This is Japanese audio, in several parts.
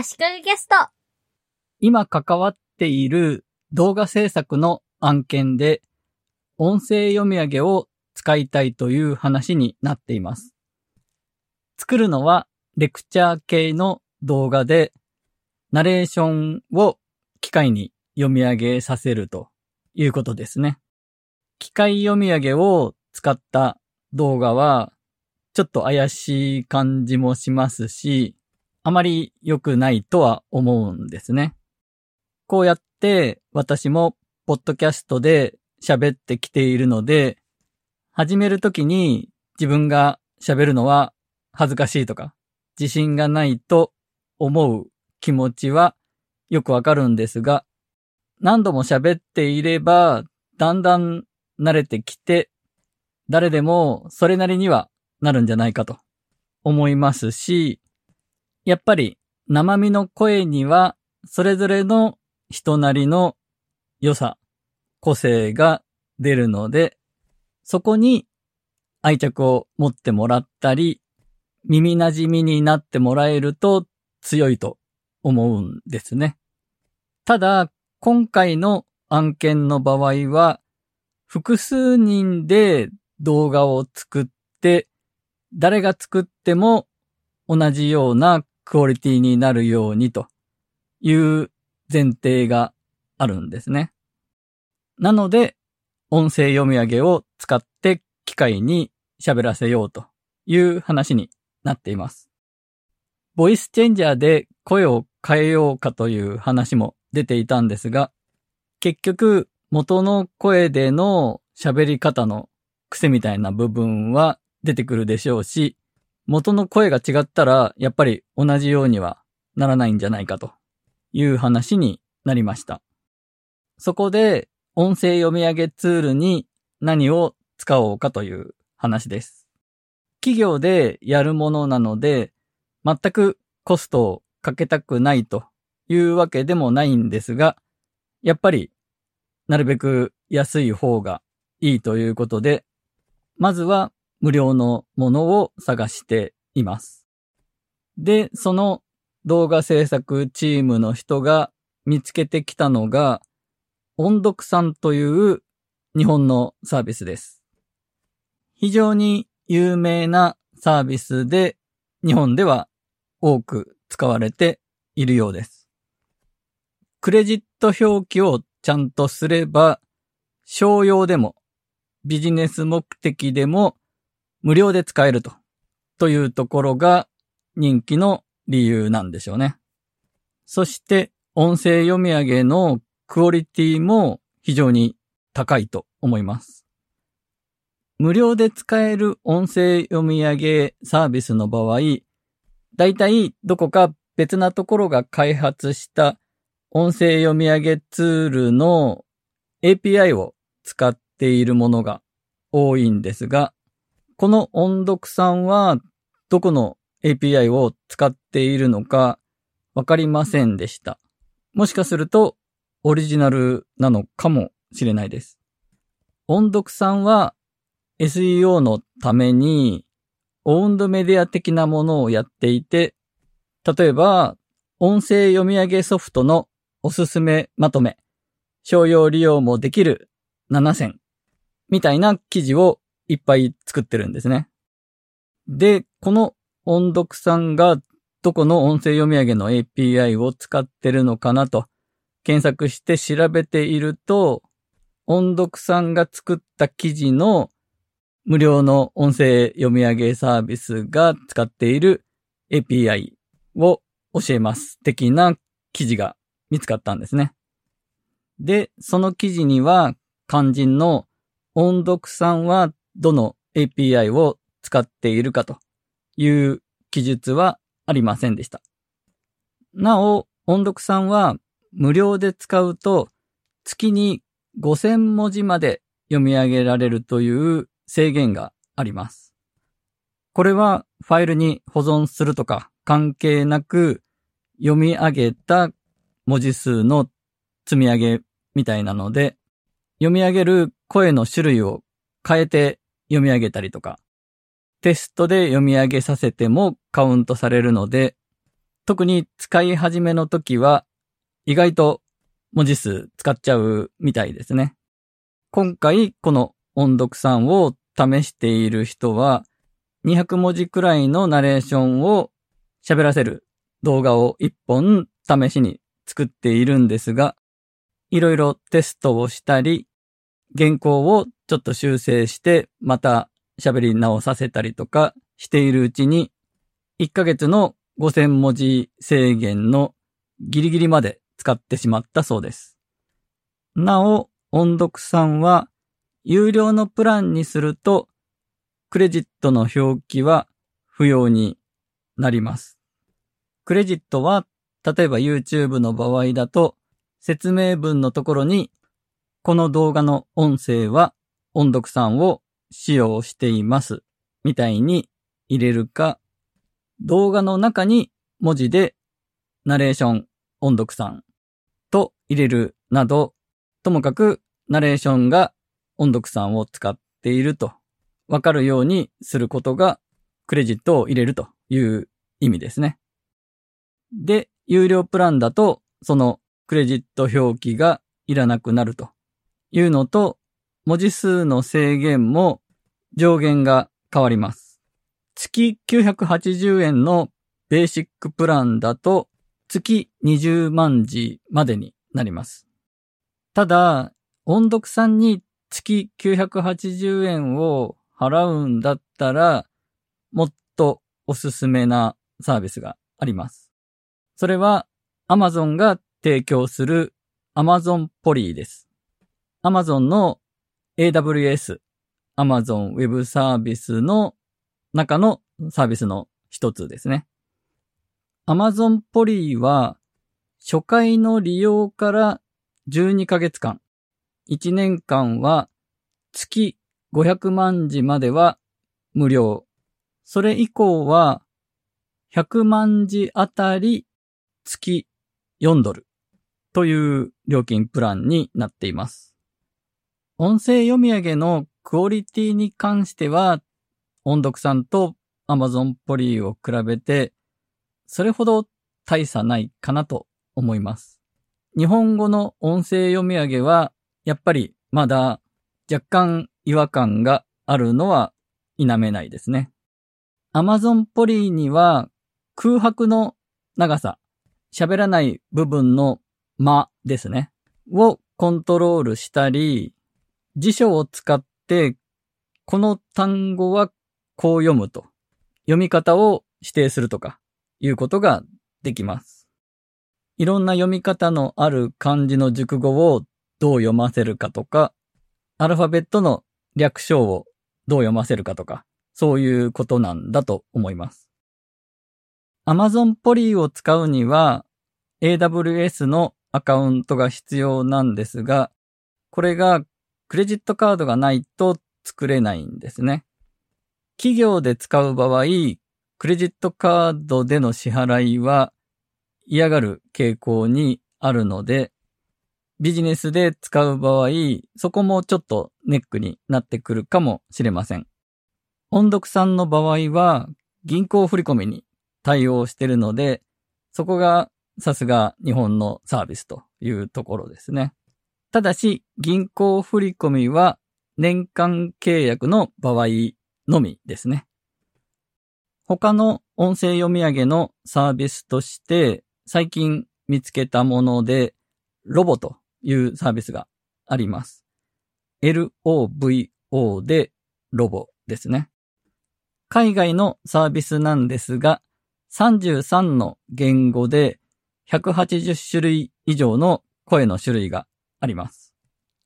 足利ゲスト。今関わっている動画制作の案件で、音声読み上げを使いたいという話になっています。作るのはレクチャー系の動画で、ナレーションを機械に読み上げさせるということですね。機械読み上げを使った動画は、ちょっと怪しい感じもしますし、あまり良くないとは思うんですね。こうやって私もポッドキャストで喋ってきているので、始めるときに自分が喋るのは恥ずかしいとか、自信がないと思う気持ちはよくわかるんですが、何度も喋っていれば、だんだん慣れてきて、誰でもそれなりにはなるんじゃないかと思いますし、やっぱり生身の声にはそれぞれの人なりの良さ、個性が出るので、そこに愛着を持ってもらったり、耳馴染みになってもらえると強いと思うんですね。ただ、今回の案件の場合は、複数人で動画を作って、誰が作っても同じようなクオリティになるようにという前提があるんですね。なので、音声読み上げを使って機械に喋らせようという話になっています。ボイスチェンジャーで声を変えようかという話も出ていたんですが、結局元の声での喋り方の癖みたいな部分は出てくるでしょうし、元の声が違ったらやっぱり同じようにはならないんじゃないかという話になりました。そこで音声読み上げツールに何を使おうかという話です。企業でやるものなので、全くコストをかけたくないというわけでもないんですが、やっぱりなるべく安い方がいいということで、まずは無料のものを探しています。で、その動画制作チームの人が見つけてきたのが、音読さんという日本のサービスです。非常に有名なサービスで日本では多く使われているようです。クレジット表記をちゃんとすれば、商用でもビジネス目的でも無料で使えると、というところが人気の理由なんでしょうね。そして音声読み上げのクオリティも非常に高いと思います。無料で使える音声読み上げサービスの場合、だいたいどこか別なところが開発した音声読み上げツールの API を使っているものが多いんですが、この音読さんはどこの API を使っているのかわかりませんでした。もしかするとオリジナルなのかもしれないです。音読さんは SEO のために、オウンドメディア的なものをやっていて、例えば、音声読み上げソフトのおすすめまとめ、商用利用もできる7選、みたいな記事をいっぱい作ってるんですね。で、この音読さんがどこの音声読み上げの API を使ってるのかなと検索して調べていると、音読さんが作った記事の無料の音声読み上げサービスが使っている API を教えます的な記事が見つかったんですね。で、その記事には肝心の音読さんはどの API を使っているかという記述はありませんでした。なお、音読さんは無料で使うと月に5000文字まで読み上げられるという制限があります。これはファイルに保存するとか関係なく読み上げた文字数の積み上げみたいなので、読み上げる声の種類を変えて読み上げたりとか、テストで読み上げさせてもカウントされるので、特に使い始めの時は意外と文字数使っちゃうみたいですね。今回この音読さんを試している人は200文字くらいのナレーションを喋らせる動画を1本試しに作っているんですが、いろいろテストをしたり、原稿をちょっと修正してまた喋り直させたりとかしているうちに、1ヶ月の5000文字制限のギリギリまで使ってしまったそうです。なお、音読さんは有料のプランにするとクレジットの表記は不要になります。クレジットは、例えば YouTube の場合だと、説明文のところに、この動画の音声は音読さんを使用しています、みたいに入れるか、動画の中に文字でナレーション音読さんと入れるなど、ともかくナレーションが音読さんを使っているとわかるようにすることがクレジットを入れるという意味ですね。で、有料プランだとそのクレジット表記がいらなくなるというのと、文字数の制限も上限が変わります。月980円のベーシックプランだと月20万字までになります。ただ、音読さんに月980円を払うんだったら、もっとおすすめなサービスがあります。それは Amazon が提供する Amazon ポリーです。Amazon の AWS、Amazon Web サービスの中のサービスの一つですね。Amazon ポリーは初回の利用から12ヶ月間、1年間は月500万字までは無料。それ以降は100万字あたり月4ドルという料金プランになっています。音声読み上げのクオリティに関しては音読さんと Amazon ポリーを比べてそれほど大差ないかなと思います。日本語の音声読み上げはやっぱりまだ若干違和感があるのは否めないですね。Amazon ポリーには空白の長さ、喋らない部分の間ですね、をコントロールしたり、辞書を使ってこの単語はこう読むと、読み方を指定するとかいうことができます。いろんな読み方のある漢字の熟語をどう読ませるかとか、アルファベットの略称をどう読ませるかとか、そういうことなんだと思います。Amazon ポリーを使うには AWS のアカウントが必要なんですが、これがクレジットカードがないと作れないんですね。企業で使う場合、クレジットカードでの支払いは嫌がる傾向にあるので、ビジネスで使う場合、そこもちょっとネックになってくるかもしれません。音読さんの場合は、銀行振込に対応しているので、そこがさすが日本のサービスというところですね。ただし、銀行振込は年間契約の場合のみですね。他の音声読み上げのサービスとして、最近見つけたもので、ロボというサービスがあります。LOVO でロボですね。海外のサービスなんですが、33の言語で180種類以上の声の種類があります。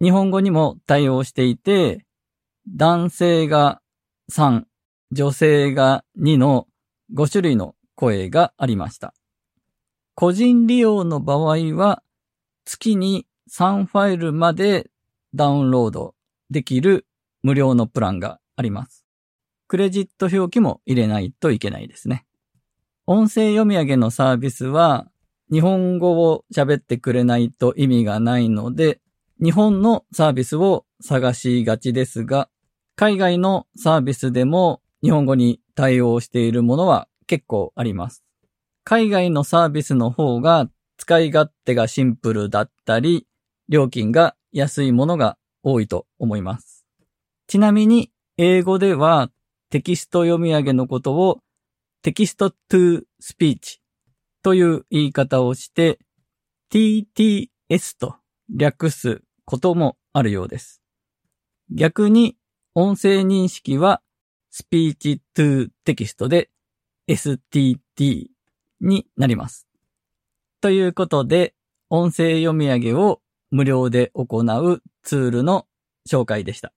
日本語にも対応していて、男性が3、女性が2の5種類の声がありました。個人利用の場合は、月に3ファイルまでダウンロードできる無料のプランがあります。クレジット表記も入れないといけないですね。音声読み上げのサービスは日本語を喋ってくれないと意味がないので、日本のサービスを探しがちですが、海外のサービスでも日本語に対応しているものは結構あります。海外のサービスの方が使い勝手がシンプルだったり、料金が安いものが多いと思います。ちなみに、英語ではテキスト読み上げのことをテキスト to speech という言い方をして TTS と略すこともあるようです。逆に音声認識は speech to text で STT になります。ということで、音声読み上げを無料で行うツールの紹介でした。